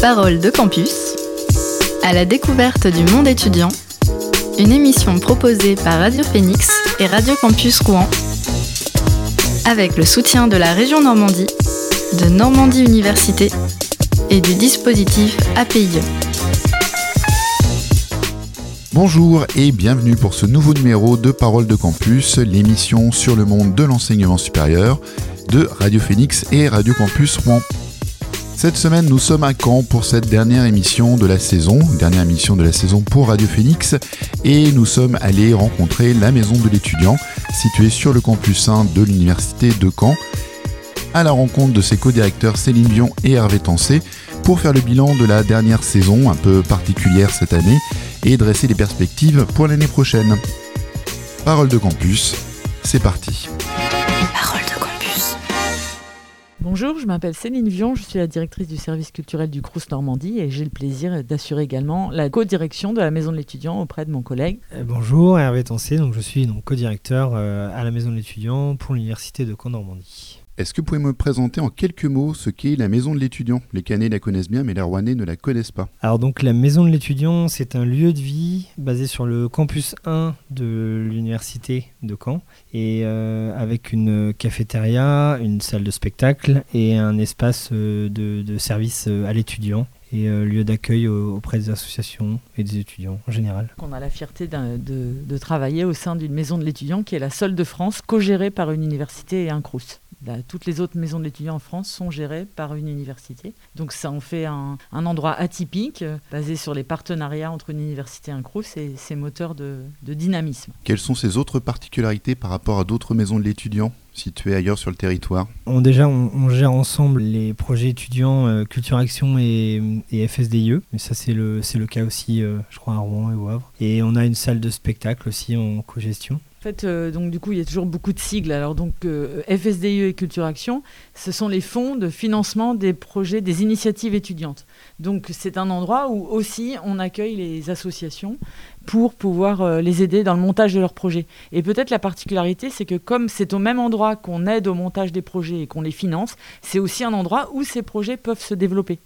Parole de campus, à la découverte du monde étudiant, une émission proposée par Radio Phoenix et Radio Campus Rouen, avec le soutien de la région Normandie, de Normandie Université et du dispositif APIE. Bonjour et bienvenue pour ce nouveau numéro de Parole de Campus, l'émission sur le monde de l'enseignement supérieur de Radio Phoenix et Radio Campus Rouen. Cette semaine, nous sommes à Caen pour cette dernière émission de la saison, dernière émission de la saison pour Radio Phoenix, et nous sommes allés rencontrer la maison de l'étudiant située sur le campus 1 de l'université de Caen, à la rencontre de ses co-directeurs Céline Dion et Hervé Tancé pour faire le bilan de la dernière saison, un peu particulière cette année, et dresser les perspectives pour l'année prochaine. Parole de campus, c'est parti. Bonjour, je m'appelle Céline Vion, je suis la directrice du service culturel du Crous Normandie et j'ai le plaisir d'assurer également la co-direction de la maison de l'étudiant auprès de mon collègue. Euh, bonjour, Hervé Tancé, donc je suis donc co-directeur euh, à la maison de l'étudiant pour l'université de Caen Normandie. Est-ce que vous pouvez me présenter en quelques mots ce qu'est la maison de l'étudiant? Les Canets la connaissent bien, mais les Rouennais ne la connaissent pas. Alors donc la maison de l'étudiant, c'est un lieu de vie basé sur le campus 1 de l'université de Caen, et euh, avec une cafétéria, une salle de spectacle et un espace euh, de, service euh, à l'étudiant et lieu d'accueil auprès des associations et des étudiants en général. On a la fierté de, de, travailler au sein d'une maison de l'étudiant qui est la seule de France, co-gérée par une université et un CRUS toutes les autres maisons d'étudiants en France sont gérées par une université. Donc ça en fait un, endroit atypique, euh, basé sur les partenariats entre une université et un CRUS et ses moteurs de, dynamisme. Quelles sont ces autres particularités par rapport à d'autres maisons de l'étudiant? Situées ailleurs sur le territoire on, Déjà, on, gère ensemble les projets étudiants euh, Culture Action et, FSDIE. Mais ça, c'est le, le cas aussi, euh, je crois, à Rouen et au Havre. Et on a une salle de spectacle aussi en co-gestion. En fait, euh, donc du coup, il y a toujours beaucoup de sigles. Alors donc euh, FSDIE et Culture Action, ce sont les fonds de financement des projets, des initiatives étudiantes. Donc c'est un endroit où aussi on accueille les associations pour pouvoir euh, les aider dans le montage de leurs projets. Et peut-être la particularité, c'est que comme c'est au même endroit qu'on aide au montage des projets et qu'on les finance, c'est aussi un endroit où ces projets peuvent se développer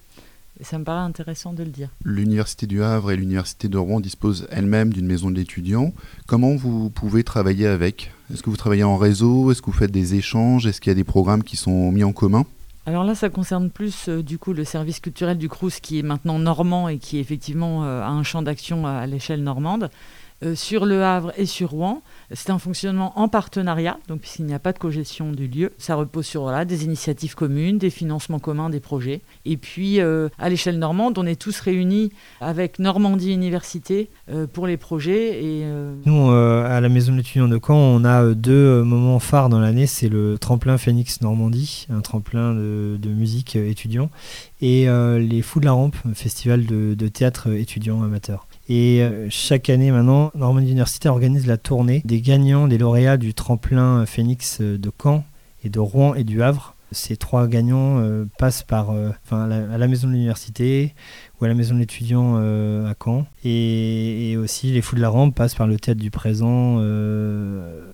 ça me paraît intéressant de le dire. L'Université du Havre et l'Université de Rouen disposent elles-mêmes d'une maison de l'étudiant. Comment vous pouvez travailler avec? Est-ce que vous travaillez en réseau? Est-ce que vous faites des échanges? Est-ce qu'il y a des programmes qui sont mis en commun? Alors là, ça concerne plus euh, du coup le service culturel du Crous qui est maintenant normand et qui effectivement euh, a un champ d'action à l'échelle normande. Euh, sur Le Havre et sur Rouen. C'est un fonctionnement en partenariat, donc puisqu'il n'y a pas de cogestion du lieu. Ça repose sur des initiatives communes, des financements communs des projets. Et puis, euh, à l'échelle normande, on est tous réunis avec Normandie Université euh, pour les projets. Et, Nous, à la Maison de l'étudiant de Caen, on a deux moments phares dans l'année. C'est le tremplin Phoenix Normandie, un tremplin de, musique étudiant, et les Fous de la Rampe, un festival de théâtre étudiant amateur. Et euh, chaque année maintenant, Normandie Université organise la tournée des gagnants, des lauréats du tremplin Phoenix euh, de Caen et de Rouen et du Havre. Ces trois gagnants euh, passent par, à, la, maison de l'université ou à la maison de l'étudiant à Caen. Et, aussi, les Fous de la Rampe passent par le théâtre du présent.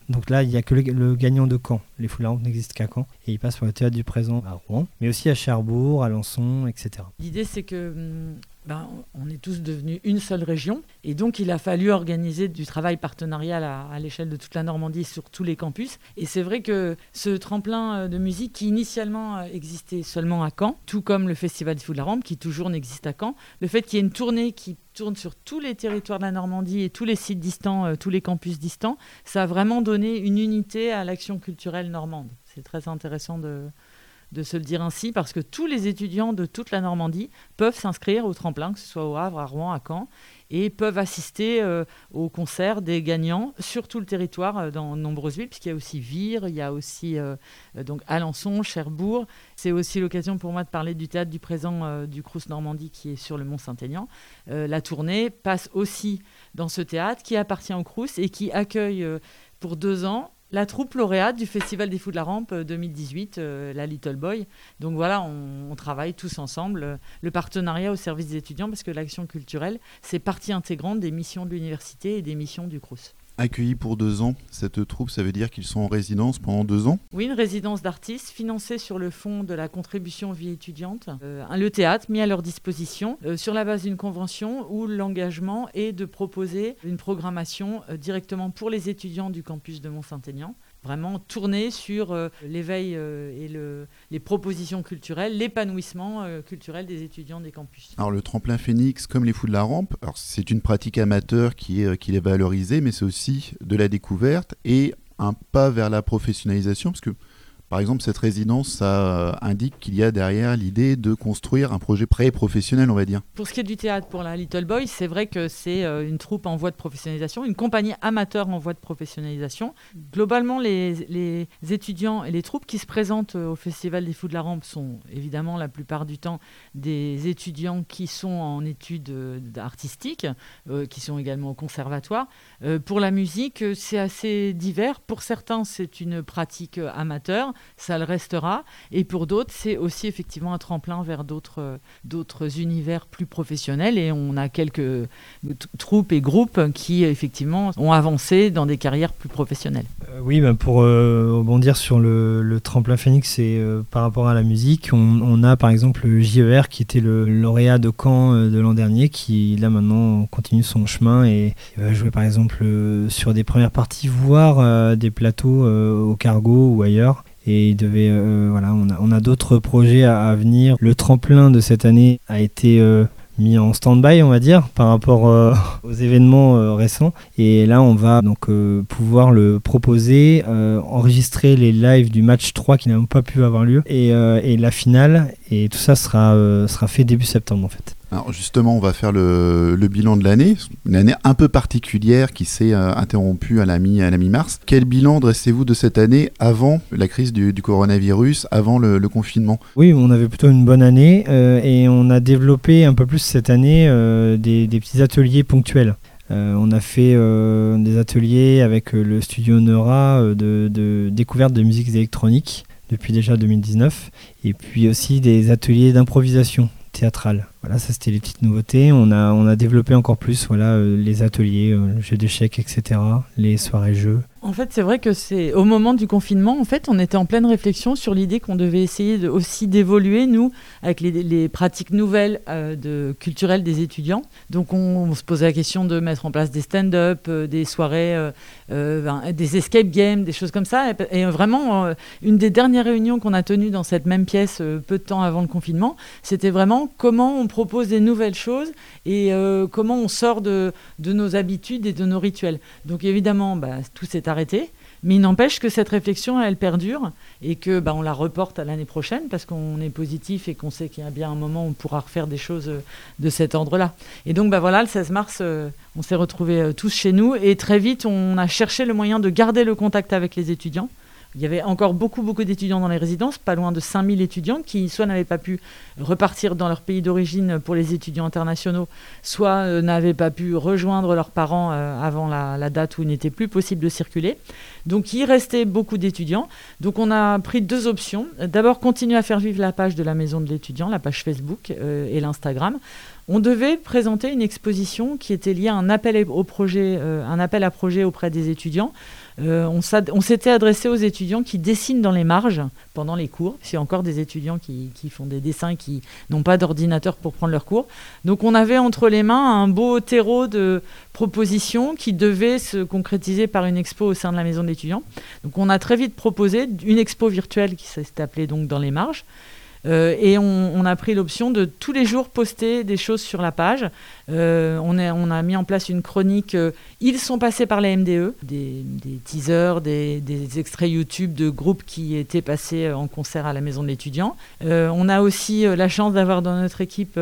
donc là, il n'y a que le, gagnant de Caen. Les Fous de la Rampe n'existent qu'à Caen. Et ils passent par le théâtre du présent à Rouen, mais aussi à Cherbourg, à Alençon, etc. L'idée, c'est que hum, ben, on est tous devenus une seule région. Et donc, il a fallu organiser du travail partenarial à, l'échelle de toute la Normandie sur tous les campus. Et c'est vrai que ce tremplin euh, de musique qui initialement euh, existait seulement à Caen, tout comme le Festival du Fou de la Rampe qui toujours n'existe à Caen, le fait qu'il y ait une tournée qui tourne sur tous les territoires de la Normandie et tous les sites distants, euh, tous les campus distants, ça a vraiment donné une unité à l'action culturelle normande. C'est très intéressant de, de se le dire ainsi, parce que tous les étudiants de toute la Normandie peuvent s'inscrire au tremplin, que ce soit au Havre, à Rouen, à Caen, et peuvent assister euh, au concert des gagnants sur tout le territoire, euh, dans de nombreuses villes, puisqu'il y a aussi Vire, il y a aussi euh, donc Alençon, Cherbourg. C'est aussi l'occasion pour moi de parler du théâtre du présent du Crous Normandie qui est sur le Mont Saint-Aignan. la tournée passe aussi dans ce théâtre qui appartient au Crous et qui accueille pour deux ans la troupe lauréate du Festival des Fous de la Rampe 2018, euh, euh, la Little Boy. Donc voilà, on, travaille tous ensemble. Euh, le partenariat au service des étudiants, parce que l'action culturelle, c'est partie intégrante des missions de l'université et des missions du CRUS. Accueillis pour deux ans. Cette troupe, ça veut dire qu'ils sont en résidence pendant deux ans? Oui, une résidence d'artistes financée sur le fonds de la contribution vie étudiante. Euh, le théâtre mis à leur disposition euh, sur la base d'une convention où l'engagement est de proposer une programmation euh, directement pour les étudiants du campus de Mont-Saint-Aignan vraiment tourné sur euh, l'éveil euh, et le, les propositions culturelles, l'épanouissement euh, culturel des étudiants des campus. Alors le tremplin phénix, comme les fous de la rampe, c'est une pratique amateur qui est, qui est valorisée, mais c'est aussi de la découverte et un pas vers la professionnalisation, parce que par exemple, cette résidence, ça euh, indique qu'il y a derrière l'idée de construire un projet pré-professionnel, on va dire. Pour ce qui est du théâtre pour la Little Boy, c'est vrai que c'est euh, une troupe en voie de professionnalisation, une compagnie amateur en voie de professionnalisation. Globalement, les, étudiants et les troupes qui se présentent euh, au Festival des Fous de la Rampe sont évidemment la plupart du temps des étudiants qui sont en études artistiques, qui sont également au conservatoire. pour la musique, c'est assez divers. Pour certains, c'est une pratique amateur ça le restera. Et pour d'autres, c'est aussi effectivement un tremplin vers d'autres, d'autres univers plus professionnels. Et on a quelques troupes et groupes qui, effectivement, ont avancé dans des carrières plus professionnelles. Euh, oui, bah, pour euh, rebondir sur le, tremplin Phoenix et euh, par rapport à la musique, on, a par exemple le JER qui était le lauréat de Caen de l'an dernier, qui là maintenant continue son chemin et va jouer par exemple sur des premières parties, voire des plateaux au cargo ou ailleurs et il devait euh, voilà on a, on a d'autres projets à, venir. Le tremplin de cette année a été euh, mis en stand-by on va dire par rapport euh, aux événements récents. Et là on va donc pouvoir le proposer enregistrer les lives du match 3 qui n'ont pas pu avoir lieu. Et, et, la finale. Et tout ça sera, sera fait début septembre en fait alors justement, on va faire le, bilan de l'année, une année un peu particulière qui s'est euh, interrompue à la mi-mars. Quel bilan dressez-vous de cette année avant la crise du, coronavirus, avant le, confinement? Oui, on avait plutôt une bonne année euh, et on a développé un peu plus cette année euh, des, petits ateliers ponctuels. on a fait des ateliers avec le studio Neura de, de découverte de musique électronique depuis déjà 2019 et puis aussi des ateliers d'improvisation Voilà, ça c'était les petites nouveautés. On a, on développé encore plus voilà, euh, les ateliers, euh, le jeu d'échecs, etc., les soirées jeux. En fait, c'est vrai que c'est au moment du confinement, en fait, on était en pleine réflexion sur l'idée qu'on devait essayer aussi d'évoluer, nous, avec les, pratiques nouvelles euh, culturelles des étudiants. Donc, on, se posait la question de mettre en place des stand-up, euh, des soirées, euh, des escape games, des choses comme ça. Et, vraiment, une des dernières réunions qu'on a tenues dans cette même pièce peu de temps avant le confinement, c'était vraiment comment on propose des nouvelles choses et comment on sort de, de, nos habitudes et de nos rituels. Donc, évidemment, bah, tout s'est arrêté. Mais il n'empêche que cette réflexion, elle perdure et que bah, on la reporte à l'année prochaine parce qu'on est positif et qu'on sait qu'il y a bien un moment où on pourra refaire des choses euh, de cet ordre-là. Et donc bah, voilà, le 16 mars, euh, on s'est retrouvés euh, tous chez nous et très vite, on a cherché le moyen de garder le contact avec les étudiants. Il y avait encore beaucoup, d'étudiants dans les résidences, pas loin de 5000 étudiants qui soit n'avaient pas pu repartir dans leur pays d'origine pour les étudiants internationaux, soit euh, n'avaient pas pu rejoindre leurs parents euh, avant la, date où il n'était plus possible de circuler. Donc il restait beaucoup d'étudiants. Donc on a pris deux options. D'abord, continuer à faire vivre la page de la maison de l'étudiant, la page Facebook euh, et l'Instagram. On devait présenter une exposition qui était liée à un appel, au projet, un appel à projet auprès des étudiants euh, on s'était adressé aux étudiants qui dessinent dans les marges pendant les cours. C'est encore des étudiants qui, font des dessins qui n'ont pas d'ordinateur pour prendre leurs cours. Donc on avait entre les mains un beau terreau de propositions qui devait se concrétiser par une expo au sein de la maison d'étudiants. Donc on a très vite proposé une expo virtuelle qui s'est appelée donc dans les marges. Euh, et on, a pris l'option de tous les jours poster des choses sur la page. Euh, on, a mis en place une chronique. Euh, ils sont passés par la MDE, des, teasers, des, extraits YouTube de groupes qui étaient passés en concert à la maison de l'étudiant. on a aussi la chance d'avoir dans notre équipe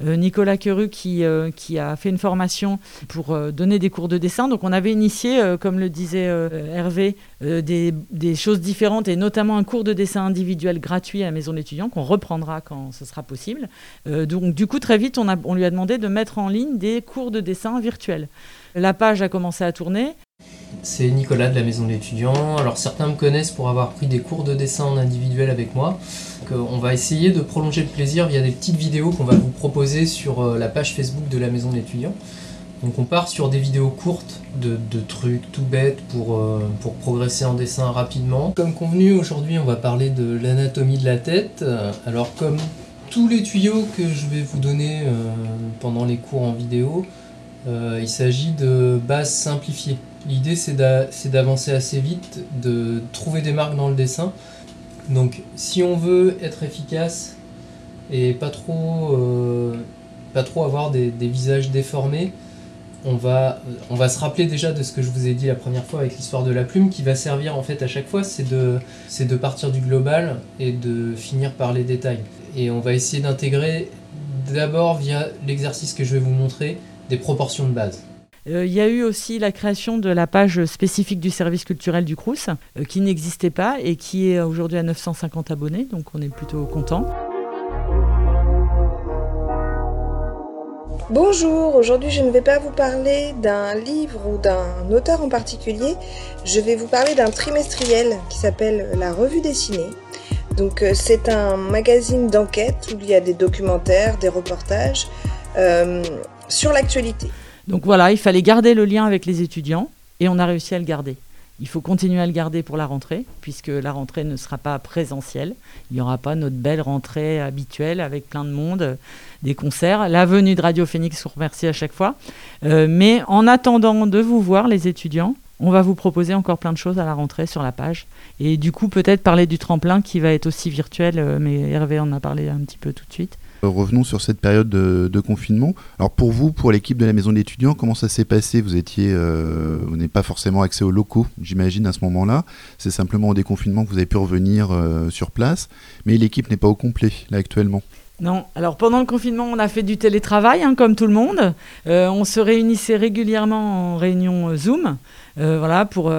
Nicolas Queru qui, a fait une formation pour donner des cours de dessin. Donc on avait initié, comme le disait Hervé, des, choses différentes et notamment un cours de dessin individuel gratuit à la maison de l'étudiant qu'on reprendra quand ce sera possible. donc du coup très vite on lui a demandé de mettre en en ligne des cours de dessin virtuels. La page a commencé à tourner. C'est Nicolas de la Maison de l'étudiant. Alors certains me connaissent pour avoir pris des cours de dessin en individuel avec moi. on va essayer de prolonger le plaisir via des petites vidéos qu'on va vous proposer sur euh, la page Facebook de la Maison de l'étudiant. Donc on part sur des vidéos courtes de, trucs tout bêtes pour, pour progresser en dessin rapidement. Comme convenu, aujourd'hui on va parler de l'anatomie de la tête. Alors comme tous les tuyaux que je vais vous donner pendant les cours en vidéo, il s'agit de bases simplifiées. L'idée c'est d'avancer assez vite, de trouver des marques dans le dessin. Donc si on veut être efficace et pas trop, euh, pas trop avoir des, visages déformés, on va, on va se rappeler déjà de ce que je vous ai dit la première fois avec l'histoire de la plume qui va servir en fait à chaque fois, c'est de partir du global et de finir par les détails. Et on va essayer d'intégrer d'abord via l'exercice que je vais vous montrer des proportions de base. Euh, il y a eu aussi la création de la page spécifique du service culturel du Crous, euh, qui n'existait pas et qui est aujourd'hui à 950 abonnés, donc on est plutôt content. Bonjour, aujourd'hui je ne vais pas vous parler d'un livre ou d'un auteur en particulier, je vais vous parler d'un trimestriel qui s'appelle La Revue dessinée. Donc euh, c'est un magazine d'enquête où il y a des documentaires, des reportages sur l'actualité. Donc voilà, il fallait garder le lien avec les étudiants et on a réussi à le garder. Il faut continuer à le garder pour la rentrée, puisque la rentrée ne sera pas présentielle. Il n'y aura pas notre belle rentrée habituelle avec plein de monde, des concerts. La venue de Radio Phoenix, vous remercie à chaque fois. Euh, mais en attendant de vous voir, les étudiants, on va vous proposer encore plein de choses à la rentrée sur la page. Et du coup, peut-être parler du tremplin qui va être aussi virtuel, euh, mais Hervé en a parlé un petit peu tout de suite. Euh, revenons sur cette période de, confinement. Alors pour vous, pour l'équipe de la maison d'étudiants, comment ça s'est passé? Vous étiez, euh, vous n'avez pas forcément accès aux locaux, j'imagine à ce moment-là. C'est simplement au déconfinement que vous avez pu revenir euh, sur place, mais l'équipe n'est pas au complet là actuellement. Non, alors pendant le confinement, on a fait du télétravail, hein, comme tout le monde. on se réunissait régulièrement en réunion Zoom, voilà, pour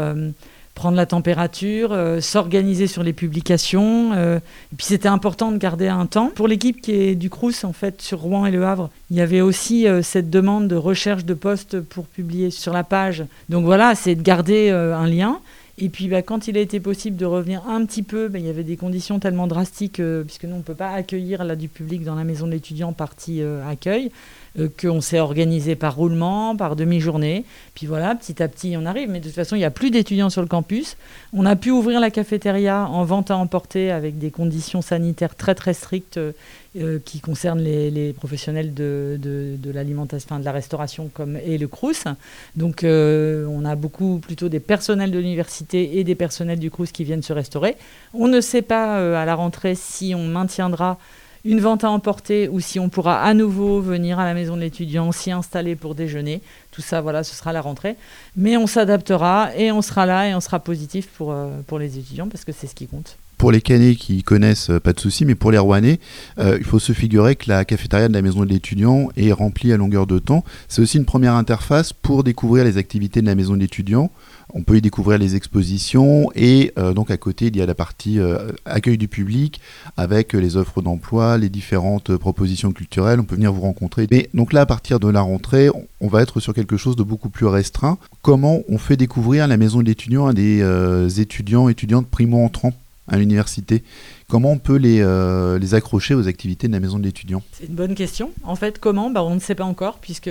prendre la température, euh, s'organiser sur les publications. Euh, et puis c'était important de garder un temps. Pour l'équipe qui est du Crous, en fait, sur Rouen et Le Havre, il y avait aussi euh, cette demande de recherche de postes pour publier sur la page. Donc voilà, c'est de garder un lien. Et puis bah, quand il a été possible de revenir un petit peu, bah, il y avait des conditions tellement drastiques, puisque nous on ne peut pas accueillir là, du public dans la maison de l'étudiant partie accueil. Euh, qu'on s'est organisé par roulement, par demi-journée. Puis voilà, petit à petit, on arrive. Mais de toute façon, il n'y a plus d'étudiants sur le campus. On a pu ouvrir la cafétéria en vente à emporter avec des conditions sanitaires très très strictes euh, qui concernent les, professionnels de, l'alimentation, de la restauration comme et le Crous. Donc euh, on a beaucoup plutôt des personnels de l'université et des personnels du Crous qui viennent se restaurer. On ne sait pas à la rentrée si on maintiendra une vente à emporter ou si on pourra à nouveau venir à la maison de l'étudiant, s'y installer pour déjeuner. Tout ça, voilà, ce sera la rentrée. Mais on s'adaptera et on sera là et on sera positif pour, euh, les étudiants parce que c'est ce qui compte pour les Canets qui connaissent, euh, pas de souci, mais pour les Rouennais, euh, il faut se figurer que la cafétéria de la maison de l'étudiant est remplie à longueur de temps. C'est aussi une première interface pour découvrir les activités de la maison de l'étudiant. On peut y découvrir les expositions et euh, donc à côté il y a la partie accueil du public avec les offres d'emploi, les différentes propositions culturelles. On peut venir vous rencontrer. Mais donc là à partir de la rentrée, on va être sur quelque chose de beaucoup plus restreint. Comment on fait découvrir la maison de l'étudiant à des étudiants étudiantes primo entrants à l'université? Comment on peut les, euh, les, accrocher aux activités de la maison de l'étudiant? C'est une bonne question. En fait, comment? Bah, On ne sait pas encore, puisque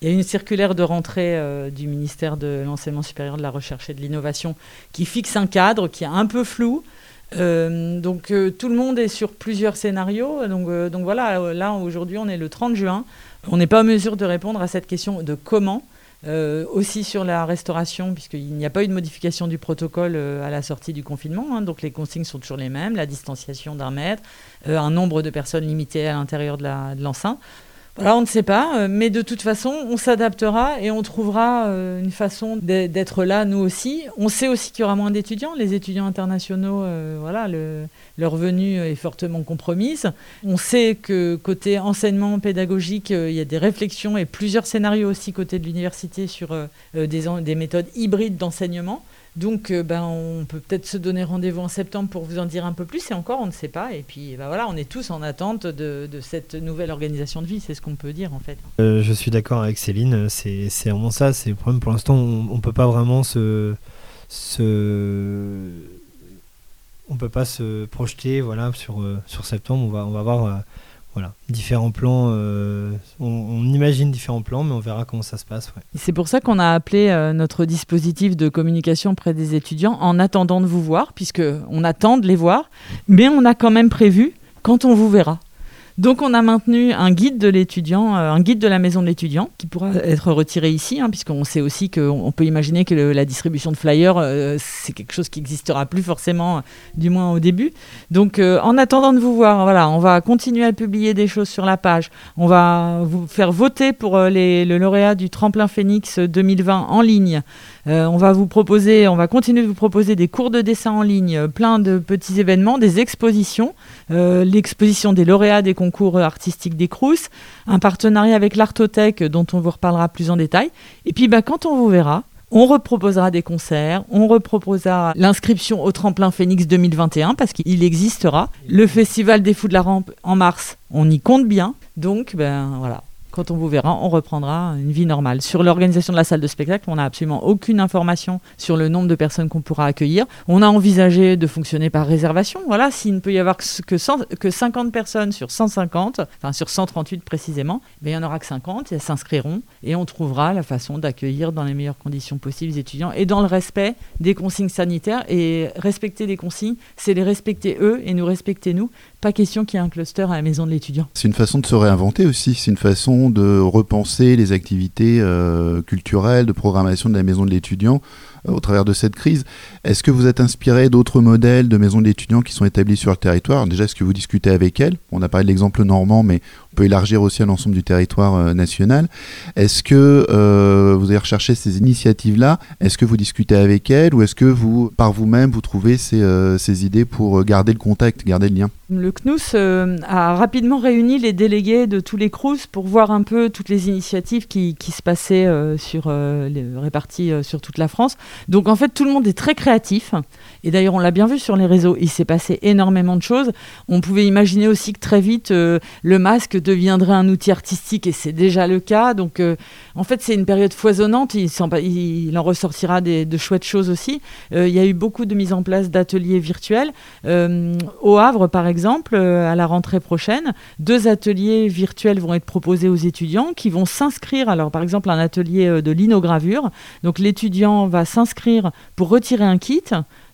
il y a une circulaire de rentrée euh, du ministère de l'Enseignement supérieur, de la Recherche et de l'Innovation qui fixe un cadre qui est un peu flou. Euh, donc tout le monde est sur plusieurs scénarios. Donc, voilà, là aujourd'hui on est le 30 juin. On n'est pas en mesure de répondre à cette question de comment. Euh, aussi sur la restauration, puisqu'il n'y a pas eu de modification du protocole euh, à la sortie du confinement, hein, donc les consignes sont toujours les mêmes, la distanciation d'un mètre, euh, un nombre de personnes limité à l'intérieur de l'enceinte. On ne sait pas, euh, mais de toute façon, on s'adaptera et on trouvera euh, une façon d'être là, nous aussi. On sait aussi qu'il y aura moins d'étudiants. Les étudiants internationaux, euh, voilà, leur venue est fortement compromise. On sait que côté enseignement pédagogique, il y a des réflexions et plusieurs scénarios aussi côté de l'université sur des méthodes hybrides d'enseignement. Donc, euh, ben, on peut peut-être se donner rendez-vous en septembre pour vous en dire un peu plus. Et encore, on ne sait pas. Et puis, ben, voilà, on est tous en attente de, cette nouvelle organisation de vie. C'est ce qu'on peut dire, en fait. Euh, je suis d'accord avec Céline. C'est vraiment ça. C'est le problème. Pour l'instant, on ne peut pas vraiment se, se, on peut pas se projeter. Voilà, sur, euh, sur septembre, on va, on va voir voilà, différents plans. On, imagine différents plans, mais on verra comment ça se passe. C'est pour ça qu'on a appelé notre dispositif de communication près des étudiants en attendant de vous voir, puisque on attend de les voir, mais on a quand même prévu quand on vous verra. Donc on a maintenu un guide de l'étudiant, euh, un guide de la maison de l'étudiant, qui pourra être retiré ici, hein, puisqu'on sait aussi qu'on peut imaginer que la distribution de flyers, euh, c'est quelque chose qui n'existera plus forcément, du moins au début. Donc euh, en attendant de vous voir, voilà, on va continuer à publier des choses sur la page. On va vous faire voter pour les, le lauréat du Tremplin Phoenix 2020 en ligne. on va vous proposer, on va continuer de vous proposer des cours de dessin en ligne, plein de petits événements, des expositions, l'exposition des lauréats des concours concours artistique des Crous, un partenariat avec l'Artothèque dont on vous reparlera plus en détail. Et puis bah, quand on vous verra, on reproposera des concerts, on reproposera l'inscription au tremplin Phoenix 2021 parce qu'il existera. Le Festival des Fous de la Rampe en mars, on y compte bien. Donc ben voilà, quand on vous verra, on reprendra une vie normale. Sur l'organisation de la salle de spectacle, on n'a absolument aucune information sur le nombre de personnes qu'on pourra accueillir. On a envisagé de fonctionner par réservation. Voilà, s'il ne peut y avoir que, que 50 personnes sur 150, enfin sur 138 précisément, mais ben, il n'y en aura que 50, elles s'inscriront et on trouvera la façon d'accueillir dans les meilleures conditions possibles les étudiants et dans le respect des consignes sanitaires. Et respecter les consignes, c'est les respecter eux et nous respecter nous. Pas question qu'il y ait un cluster à la maison de l'étudiant. C'est une façon de se réinventer aussi, c'est une façon de repenser les activités euh, culturelles, de programmation de la maison de l'étudiant au travers de cette crise. Est-ce que vous êtes inspiré d'autres modèles de maisons d'étudiants qui sont établis sur le territoire? Déjà, est-ce que vous discutez avec elles? On a parlé de l'exemple normand, mais on peut élargir aussi à l'ensemble du territoire euh, national. Est-ce que euh, vous avez recherché ces initiatives-là? Est-ce que vous discutez avec elles? Ou est-ce que vous, par vous-même, vous trouvez ces, idées pour garder le contact, garder le lien? Le CNUS a rapidement réuni les délégués de tous les CRUS pour voir un peu toutes les initiatives qui, se passaient réparties sur toute la France. Donc en fait, tout le monde est très créatif. Et d'ailleurs, on l'a bien vu sur les réseaux, il s'est passé énormément de choses. On pouvait imaginer aussi que très vite, euh, le masque deviendrait un outil artistique, et c'est déjà le cas. Donc euh, en fait, c'est une période foisonnante. Il, en ressortira de chouettes choses aussi. Euh, il y a eu beaucoup de mise en place d'ateliers virtuels. au Havre, par exemple, à la rentrée prochaine, deux ateliers virtuels vont être proposés aux étudiants qui vont s'inscrire. Alors par exemple, un atelier de linogravure. Donc l'étudiant va s'inscrire pour retirer un kit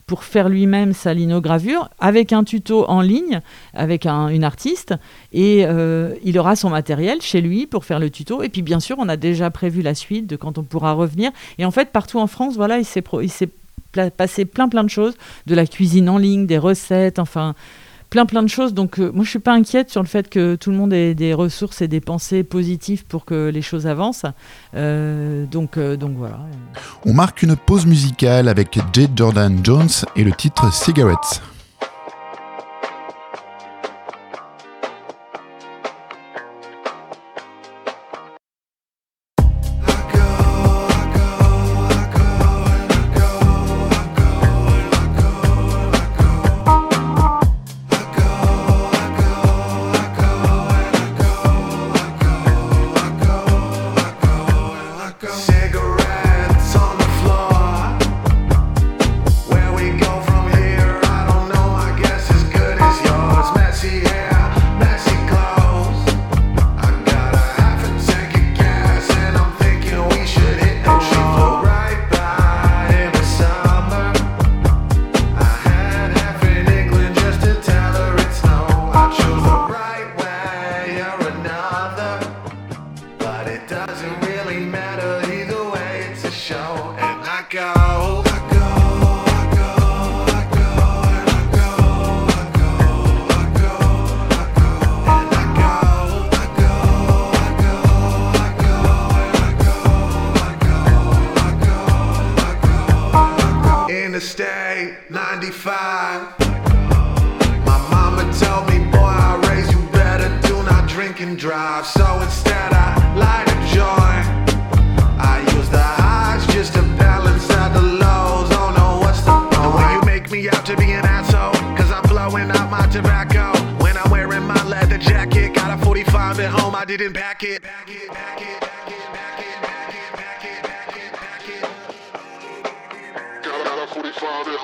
pour faire lui-même sa linogravure avec un tuto en ligne avec une artiste et euh, il aura son matériel chez lui pour faire le tuto. Et puis bien sûr on a déjà prévu la suite de quand on pourra revenir. Et en fait partout en France voilà il s'est passé plein plein de choses de la cuisine en ligne des recettes enfin plein plein de choses. Donc euh, moi je suis pas inquiète sur le fait que tout le monde ait des ressources et des pensées positives pour que les choses avancent. Euh, donc, euh, donc voilà. On marque une pause musicale avec Jade Jordan Jones et le titre Cigarettes. to stay 95. My mama told me, boy, I raise you better. Do not drink and drive. So instead, I light a joint. I use the highs just to balance out the lows. Oh, Don't what's the point. When you make me out to be an asshole, cause I'm blowing out my tobacco. When I'm wearing my leather jacket, got a 45 at home, I didn't pack it.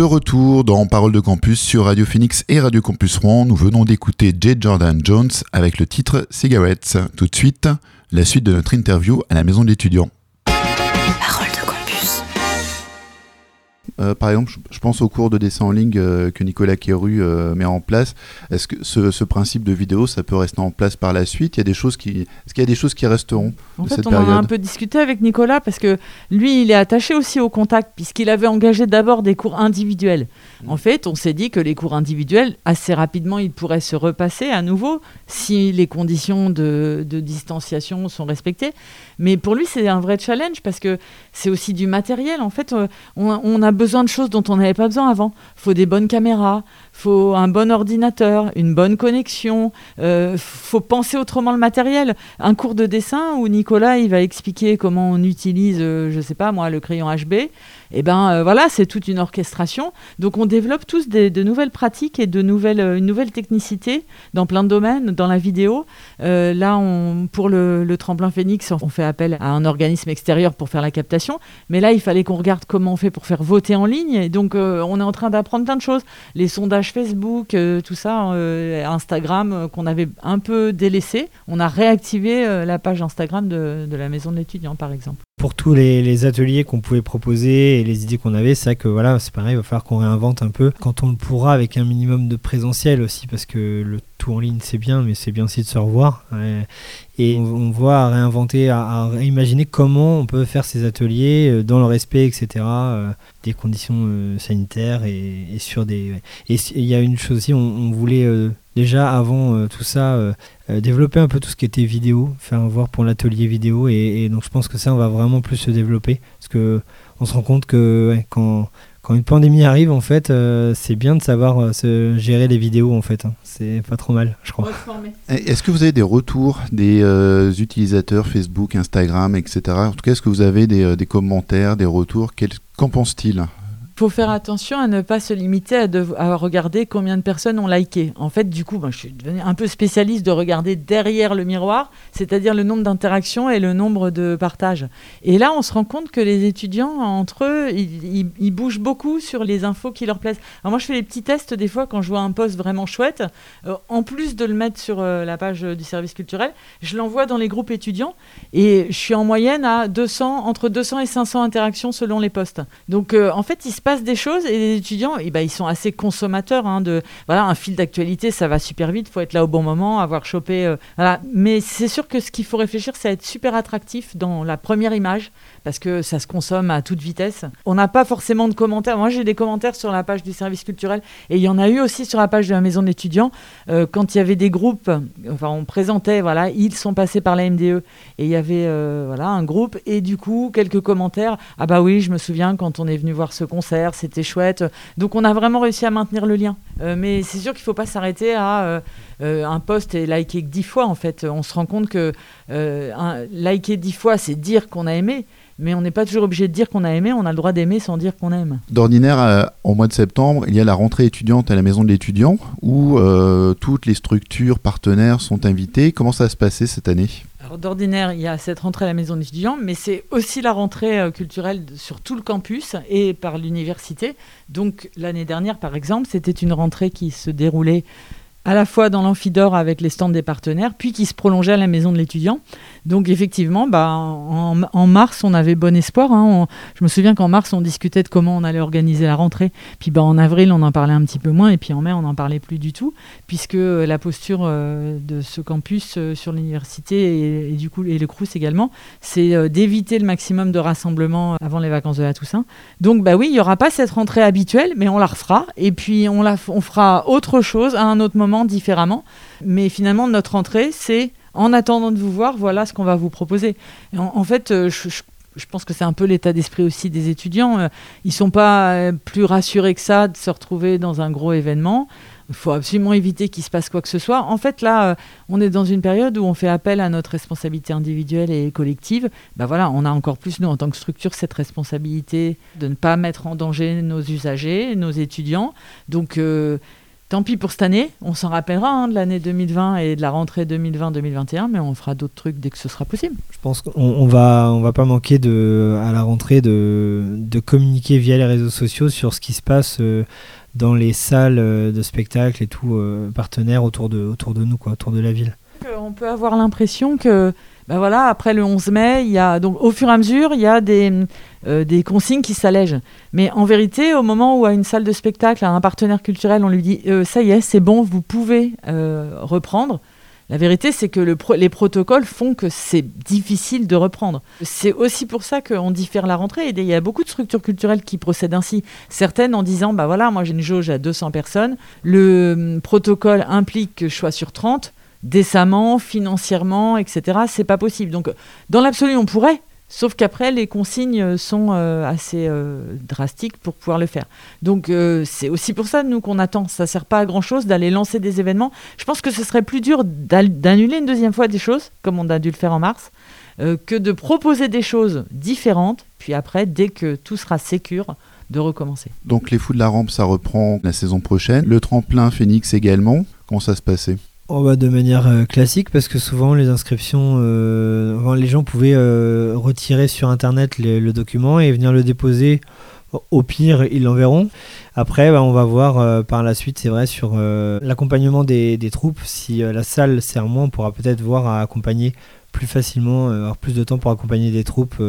De retour dans Parole de Campus sur Radio Phoenix et Radio Campus Rouen, nous venons d'écouter J. Jordan Jones avec le titre Cigarettes. Tout de suite, la suite de notre interview à la maison de l'étudiant. Euh, par exemple, je, pense au cours de dessin en ligne euh, que Nicolas Quéru euh, met en place. Est-ce que ce, principe de vidéo, ça peut rester en place par la suite? Il y a des choses qui, est-ce qu'il y a des choses qui resteront En fait, on a un peu discuté avec Nicolas parce que lui, il est attaché aussi au contact puisqu'il avait engagé d'abord des cours individuels. Mmh. En fait, on s'est dit que les cours individuels, assez rapidement, ils pourraient se repasser à nouveau si les conditions de, de distanciation sont respectées. Mais pour lui, c'est un vrai challenge parce que c'est aussi du matériel. En fait, euh, on, a besoin de choses dont on n'avait pas besoin avant. Faut des bonnes caméras, faut un bon ordinateur, une bonne connexion. Euh, faut penser autrement le matériel. Un cours de dessin où Nicolas, il va expliquer comment on utilise, euh, je sais pas moi, le crayon HB et eh ben euh, voilà, c'est toute une orchestration. Donc on développe tous de nouvelles pratiques et de nouvelles, euh, une nouvelle technicité dans plein de domaines, dans la vidéo. Euh, là, pour le, tremplin Phoenix, on fait appel à un organisme extérieur pour faire la captation. Mais là, il fallait qu'on regarde comment on fait pour faire voter en ligne. Et donc on est en train d'apprendre plein de choses. Les sondages Facebook, tout ça, Instagram, qu'on avait un peu délaissé. On a réactivé la page Instagram de la maison de l'étudiant, par exemple pour tous les, ateliers qu'on pouvait proposer les idées qu'on avait, c'est que voilà, c'est pareil, il va falloir qu'on réinvente un peu quand on le pourra avec un minimum de présentiel aussi, parce que le tout en ligne c'est bien, mais c'est bien aussi de se revoir. Et on, voit réinventer, à, réimaginer comment on peut faire ces ateliers euh, dans le respect, etc., euh, des conditions euh, sanitaires et, sur des. Et il y a une chose aussi, on, voulait déjà avant tout ça développer un peu tout ce qui était vidéo, faire voir pour l'atelier vidéo. Et, donc je pense que ça, on va vraiment plus se développer. Parce que on se rend compte que quand, quand une pandémie arrive, en fait, euh, c'est bien de savoir euh, se gérer les vidéos, en fait. Hein. C'est pas trop mal, je crois. Est-ce que vous avez des retours des utilisateurs Facebook, Instagram, etc. En tout cas, est-ce que vous avez des, des commentaires, des retours? Qu'en pensent-ils faut faire attention à ne pas se limiter à, regarder combien de personnes ont liké. En fait, du coup, je suis devenu un peu spécialiste de regarder derrière le miroir, c'est-à-dire le nombre d'interactions et le nombre de partages. Et là, on se rend compte que les étudiants, entre eux, ils, bougent beaucoup sur les infos qui leur plaisent. Alors moi, je fais des petits tests des fois quand je vois un post vraiment chouette. Euh, en plus de le mettre sur euh, la page du service culturel, je l'envoie dans les groupes étudiants et je suis en moyenne à 200, entre 200 et 500 interactions selon les postes. Donc, euh, en fait, il se passe des choses et les étudiants, eh ben, ils sont assez consommateurs. Hein, de, voilà, un fil d'actualité, ça va super vite, il faut être là au bon moment, avoir chopé. Euh, voilà. Mais c'est sûr que ce qu'il faut réfléchir, c'est être super attractif dans la première image, parce que ça se consomme à toute vitesse. On n'a pas forcément de commentaires. Moi, j'ai des commentaires sur la page du service culturel, et il y en a eu aussi sur la page de la maison d'étudiants, euh, quand il y avait des groupes, enfin, on présentait, voilà, ils sont passés par la MDE, et il y avait euh, voilà, un groupe, et du coup, quelques commentaires. Ah bah oui, je me souviens quand on est venu voir ce concert c'était chouette. Donc on a vraiment réussi à maintenir le lien. Euh, mais c'est sûr qu'il ne faut pas s'arrêter à euh, euh, un post liker que dix fois en fait. On se rend compte que liker dix fois, c'est dire qu'on a aimé. Mais on n'est pas toujours obligé de dire qu'on a aimé, on a le droit d'aimer sans dire qu'on aime. D'ordinaire, au mois de septembre, il y a la rentrée étudiante à la maison de l'étudiant où toutes les structures partenaires sont invitées. Comment ça va se passer cette année? D'ordinaire, il y a cette rentrée à la maison d'étudiants, mais c'est aussi la rentrée euh, culturelle sur tout le campus et par l'université. Donc l'année dernière, par exemple, c'était une rentrée qui se déroulait à la fois dans l'amphidore avec les stands des partenaires, puis qui se prolongeait à la maison de l'étudiant. Donc effectivement, bah, en, mars, on avait bon espoir. Hein. je me souviens qu'en mars, on discutait de comment on allait organiser la rentrée. Puis bah, en avril, on en parlait un petit peu moins. Et puis en mai, on n'en parlait plus du tout, puisque euh, la posture euh, de ce campus euh, sur l'université et, du coup et le CRUS également, c'est d'éviter le maximum de rassemblements avant les vacances de la Toussaint. Donc bah oui, il n'y aura pas cette rentrée habituelle, mais on la refera. Et puis on, la, on fera autre chose à un autre moment, différemment. Mais finalement, notre rentrée, c'est en attendant de vous voir, voilà ce qu'on va vous proposer. En, fait, euh, je, pense que c'est un peu l'état d'esprit aussi des étudiants. Euh, ils sont pas euh, plus rassurés que ça de se retrouver dans un gros événement. Il faut absolument éviter qu'il se passe quoi que ce soit. En fait, là, on est dans une période où on fait appel à notre responsabilité individuelle et collective. Ben voilà, on a encore plus, nous, en tant que structure, cette responsabilité de ne pas mettre en danger nos usagers, nos étudiants. Donc, tant pis pour cette année. On s'en rappellera hein, de l'année 2020 et de la rentrée 2020-2021, mais on fera d'autres trucs dès que ce sera possible. Je pense qu'on on va, on va pas manquer de, à la rentrée de, de communiquer via les réseaux sociaux sur ce qui se passe euh, dans les salles euh, de spectacle et tout, euh, partenaires autour de, autour de nous, quoi, autour de la ville. On peut avoir l'impression que ben voilà, après le 11 mai, il y a, donc, au fur et à mesure, il y a des, euh, des consignes qui s'allègent. Mais en vérité, au moment où à une salle de spectacle, à un partenaire culturel, on lui dit euh, ça y est, c'est bon, vous pouvez euh, reprendre. La vérité, c'est que le les protocoles font que c'est difficile de reprendre. C'est aussi pour ça qu'on diffère la rentrée. Et il y a beaucoup de structures culturelles qui procèdent ainsi. Certaines en disant, bah voilà, moi j'ai une jauge à 200 personnes. Le hum, protocole implique que je sois sur 30 décemment, financièrement, etc. C'est pas possible. Donc, dans l'absolu, on pourrait, sauf qu'après, les consignes sont euh, assez euh, drastiques pour pouvoir le faire. Donc, euh, c'est aussi pour ça, nous, qu'on attend. Ça sert pas à grand-chose d'aller lancer des événements. Je pense que ce serait plus dur d'annuler une deuxième fois des choses, comme on a dû le faire en mars, que de proposer des choses différentes, puis après, dès que tout sera sécure, de recommencer. Donc, les fous de la rampe, ça reprend la saison prochaine. Le tremplin Phoenix également. Comment ça se passait? Oh bah de manière euh, classique parce que souvent les inscriptions, euh, les gens pouvaient euh, retirer sur internet le document et venir le déposer. Au pire, ils l'enverront. Après, bah, on va voir par la suite, c'est vrai, sur l'accompagnement des, troupes. Si la salle sert moins, on pourra peut-être voir à accompagner plus facilement, avoir plus de temps pour accompagner des troupes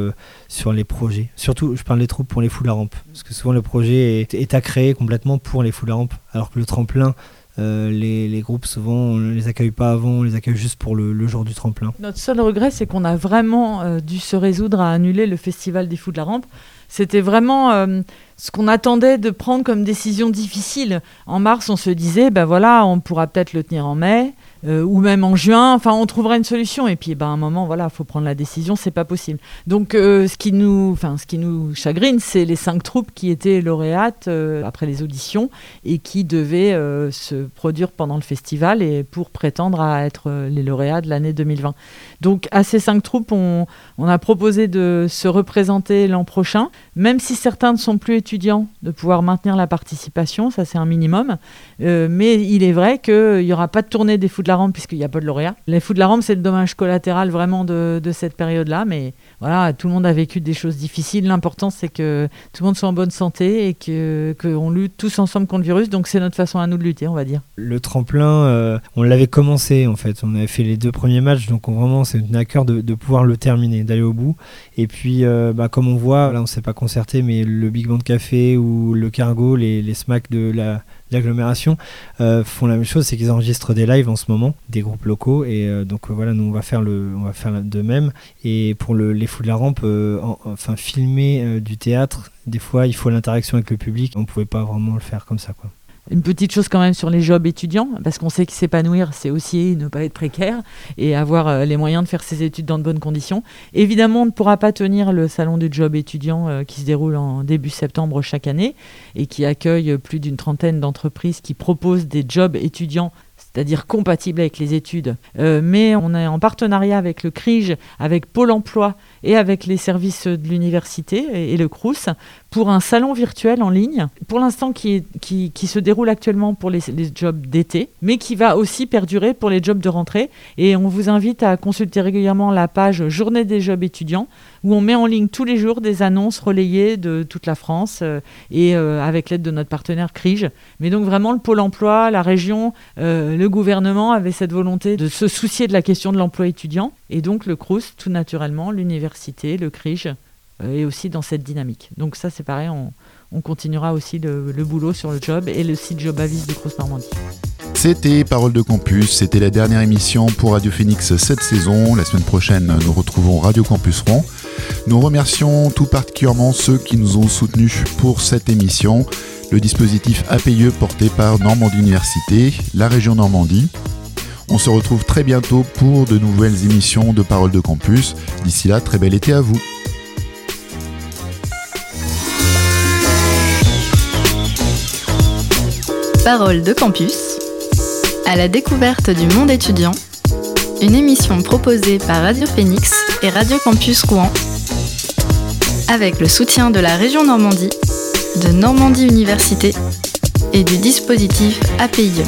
sur les projets. Surtout, je parle des troupes pour les foules à rampe. Parce que souvent, le projet est, est à créer complètement pour les foules à rampe. Alors que le tremplin, euh, les, groupes, souvent, on ne les accueille pas avant, on les accueille juste pour le, jour du tremplin. Notre seul regret, c'est qu'on a vraiment euh, dû se résoudre à annuler le Festival des Fous de la Rampe. C'était vraiment euh, ce qu'on attendait de prendre comme décision difficile. En mars, on se disait, ben voilà, on pourra peut-être le tenir en mai. Euh, ou même en juin. Enfin, on trouvera une solution. Et puis, ben, à un moment, voilà, faut prendre la décision. C'est pas possible. Donc, euh, ce qui nous, ce qui nous chagrine, c'est les cinq troupes qui étaient lauréates euh, après les auditions et qui devaient se produire pendant le festival et pour prétendre à être les lauréats de l'année 2020. Donc, à ces cinq troupes, on, a proposé de se représenter l'an prochain, même si certains ne sont plus étudiants, de pouvoir maintenir la participation. Ça, c'est un minimum. mais il est vrai qu'il n'y aura pas de tournée des foot la rampe puisqu'il n'y a pas de lauréat. Les fous de la rampe, c'est le dommage collatéral vraiment de, cette période-là, mais voilà, tout le monde a vécu des choses difficiles. L'important, c'est que tout le monde soit en bonne santé et que qu'on lutte tous ensemble contre le virus. Donc c'est notre façon à nous de lutter, on va dire. Le tremplin, euh, on l'avait commencé en fait. On avait fait les deux premiers matchs, donc vraiment c'est un à cœur de, pouvoir le terminer, d'aller au bout. Et puis, euh, bah, comme on voit, là on ne s'est pas concerté, mais le Big Band Café ou le Cargo, les, les smacks de la l'agglomération euh, font la même chose, c'est qu'ils enregistrent des lives en ce moment, des groupes locaux, et euh, donc euh, voilà, nous on va faire le, on va faire de même. Et pour le, les fous de la rampe, enfin filmer du théâtre, des fois il faut l'interaction avec le public, on pouvait pas vraiment le faire comme ça, quoi. Une petite chose quand même sur les jobs étudiants, parce qu'on sait que s'épanouir, c'est aussi ne pas être précaire et avoir euh, les moyens de faire ses études dans de bonnes conditions. Évidemment, on ne pourra pas tenir le salon du job étudiant euh, qui se déroule en début septembre chaque année et qui accueille plus d'une trentaine d'entreprises qui proposent des jobs étudiants c'est-à-dire compatibles avec les études. Euh, mais on est en partenariat avec le CRIGE, avec Pôle Emploi et avec les services de l'université et, le CRUS pour un salon virtuel en ligne, pour l'instant qui, se déroule actuellement pour les, les jobs d'été, mais qui va aussi perdurer pour les jobs de rentrée. Et on vous invite à consulter régulièrement la page Journée des jobs étudiants, où on met en ligne tous les jours des annonces relayées de toute la France euh, et euh, avec l'aide de notre partenaire CRIGE. Mais donc vraiment le pôle emploi, la région, euh, le gouvernement avaient cette volonté de se soucier de la question de l'emploi étudiant. Et donc le CRUS, tout naturellement, l'université, le CRIGE, et aussi dans cette dynamique. Donc ça, c'est pareil, on, continuera aussi le, boulot sur le job et le site Job Avis du Crous Normandie. C'était Parole de Campus, c'était la dernière émission pour Radio Phoenix cette saison. La semaine prochaine, nous retrouvons Radio Campus Rouen. Nous remercions tout particulièrement ceux qui nous ont soutenus pour cette émission. Le dispositif APIE porté par Normandie Université, la région Normandie. On se retrouve très bientôt pour de nouvelles émissions de Parole de Campus. D'ici là, très bel été à vous. Parole de campus, à la découverte du monde étudiant, une émission proposée par Radio Phoenix et Radio Campus Rouen, avec le soutien de la région Normandie, de Normandie Université et du dispositif APIE.